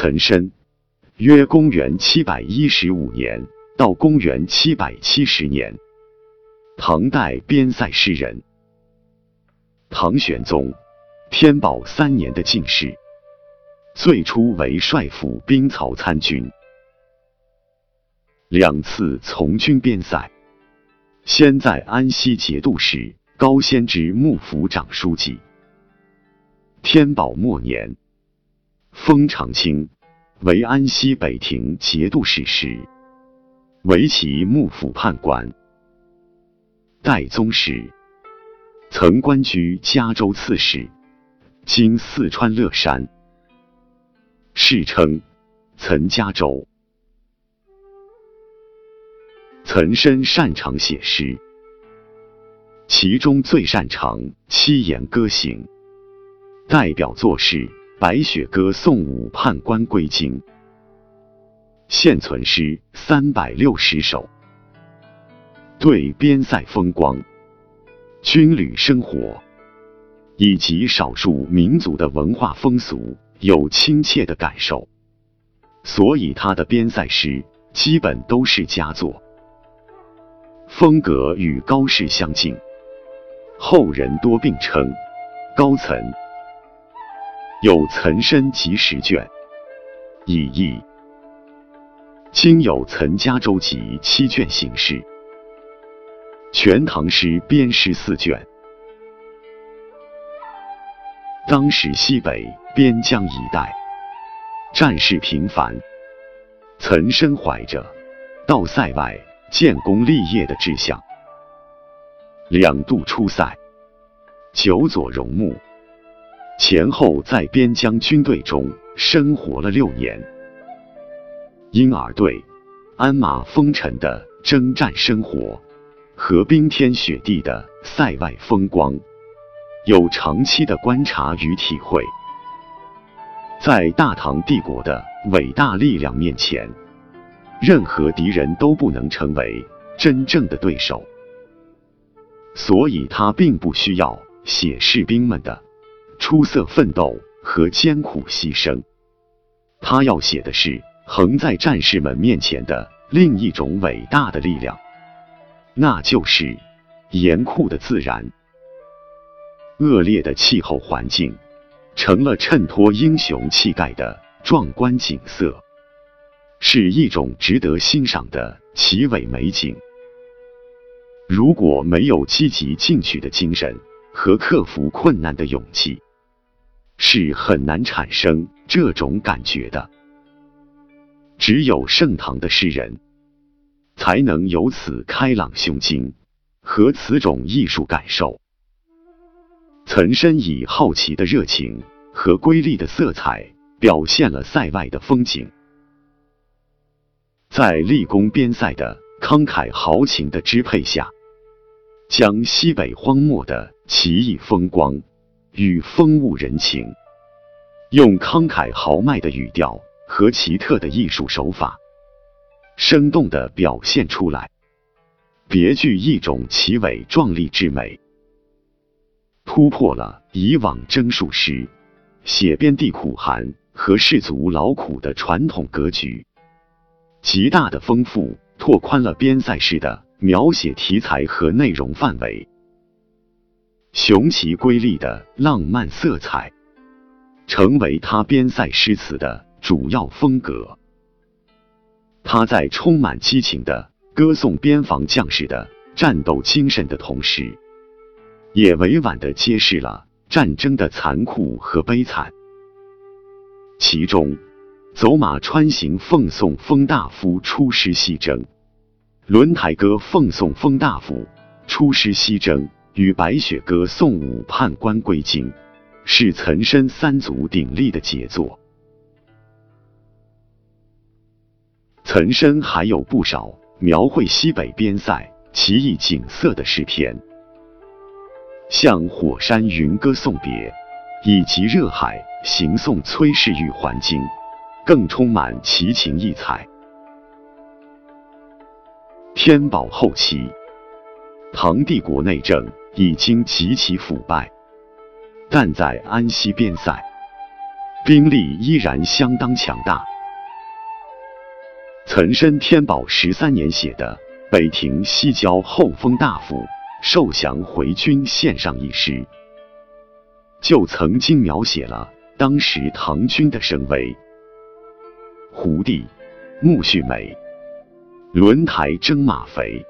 岑参，约公元七百一十五年到公元七百七十年，唐代边塞诗人。唐玄宗天宝三年的进士，最初为帅府兵曹参军，两次从军边塞，先在安西节度使高仙芝幕府长书记。天宝末年，封长清为安西北庭节度使时，为其幕府判官。代宗时。曾官居嘉州刺史，今四川乐山，世称岑嘉州。岑参擅长写诗，其中最擅长七言歌行，代表作是《白雪歌送武判官归京》，现存诗三百六十首，对边塞风光。军旅生活。以及少数民族的文化风俗。有亲切的感受，所以他的边塞诗基本都是佳作，风格与高适相近，后人多并称高岑。有岑参集十卷，以译。今有岑家州集七卷形式。全唐诗编诗四卷。当时西北边疆一带。战事频繁，岑参怀着。到塞外建功立业的志向，两度出塞，久佐戎木，前后在边疆军队中生活了六年，因而对鞍马风尘的征战生活。和冰天雪地的塞外风光，有长期的观察与体会。在大唐帝国的伟大力量面前，任何敌人都不能成为真正的对手。所以他并不需要写士兵们的出色奋斗和艰苦牺牲，他要写的是横在战士们面前的另一种伟大的力量。那就是严酷的自然，恶劣的气候环境，成了衬托英雄气概的壮观景色，是一种值得欣赏的奇伟美景。如果没有积极进取的精神和克服困难的勇气，是很难产生这种感觉的。只有盛唐的诗人。才能有此开朗胸襟和此种艺术感受。岑参以好奇的热情和瑰丽的色彩，表现了塞外的风景。在立功边塞的慷慨豪情的支配下，将西北荒漠的奇异风光与风物人情，用慷慨豪迈的语调和奇特的艺术手法。生动的表现出来，别具一种奇伟壮丽之美，突破了以往征戍诗、写边地苦寒和士卒劳苦的传统格局，极大的丰富拓宽了边塞诗的描写题材和内容范围，雄奇瑰丽的浪漫色彩，成为他边塞诗词的主要风格。他在充满激情的歌颂边防将士的战斗精神的同时，也委婉的揭示了战争的残酷和悲惨。其中，《走马川行奉送封大夫出师西征》，《轮台歌奉送封大夫出师西征》与《白雪歌送武判官归京》，是岑参三足鼎立的杰作。岑参还有不少描绘西北边塞奇异景色的诗篇，像《火山云歌送别》以及《热海行送崔氏玉还京》，更充满奇情异彩。天宝后期，唐帝国内政已经极其腐败，但在安西边塞，兵力依然相当强大。岑参天宝十三年写的《北庭西郊后封大夫受降回军献上》一诗，就曾经描写了当时唐军的声威：胡地木须美，轮台征马肥，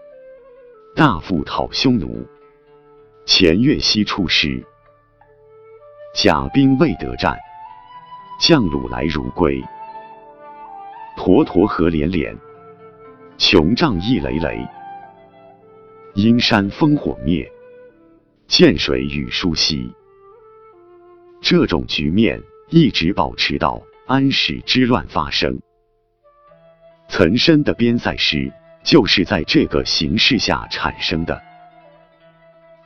大夫讨匈奴，前月西出师。甲兵未得战，将虏来如归。沱沱河连连，穷瘴亦累累。阴山烽火灭，涧水雨疏稀。这种局面一直保持到安史之乱发生。岑参的边塞诗就是在这个形势下产生的，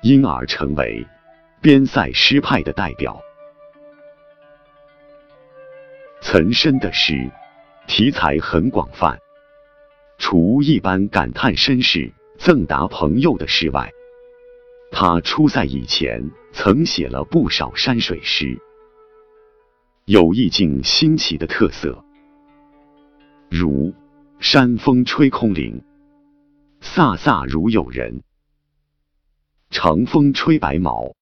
因而成为。边塞诗派的代表，岑参的诗题材很广泛，除一般感叹身世、赠答朋友的诗外，他出塞以前曾写了不少山水诗，有意境新奇的特色，如“山风吹空灵，飒飒如有人；长风吹白毛。”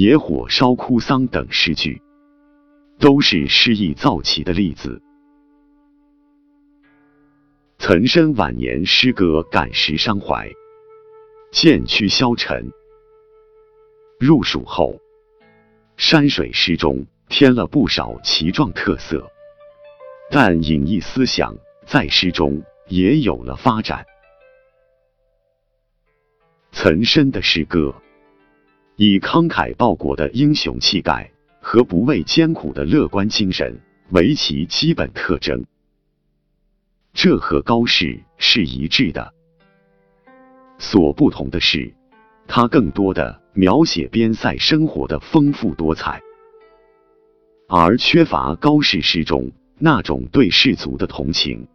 野火烧枯桑等诗句，都是诗意造奇的例子。岑参晚年诗歌感时伤怀，渐趋消沉。入蜀后，山水诗中添了不少奇壮特色，但隐逸思想在诗中也有了发展。岑参的诗歌。以慷慨报国的英雄气概和不畏艰苦的乐观精神为其基本特征，这和高适是一致的。所不同的是，他更多的描写边塞生活的丰富多彩，而缺乏高适诗中那种对士族的同情。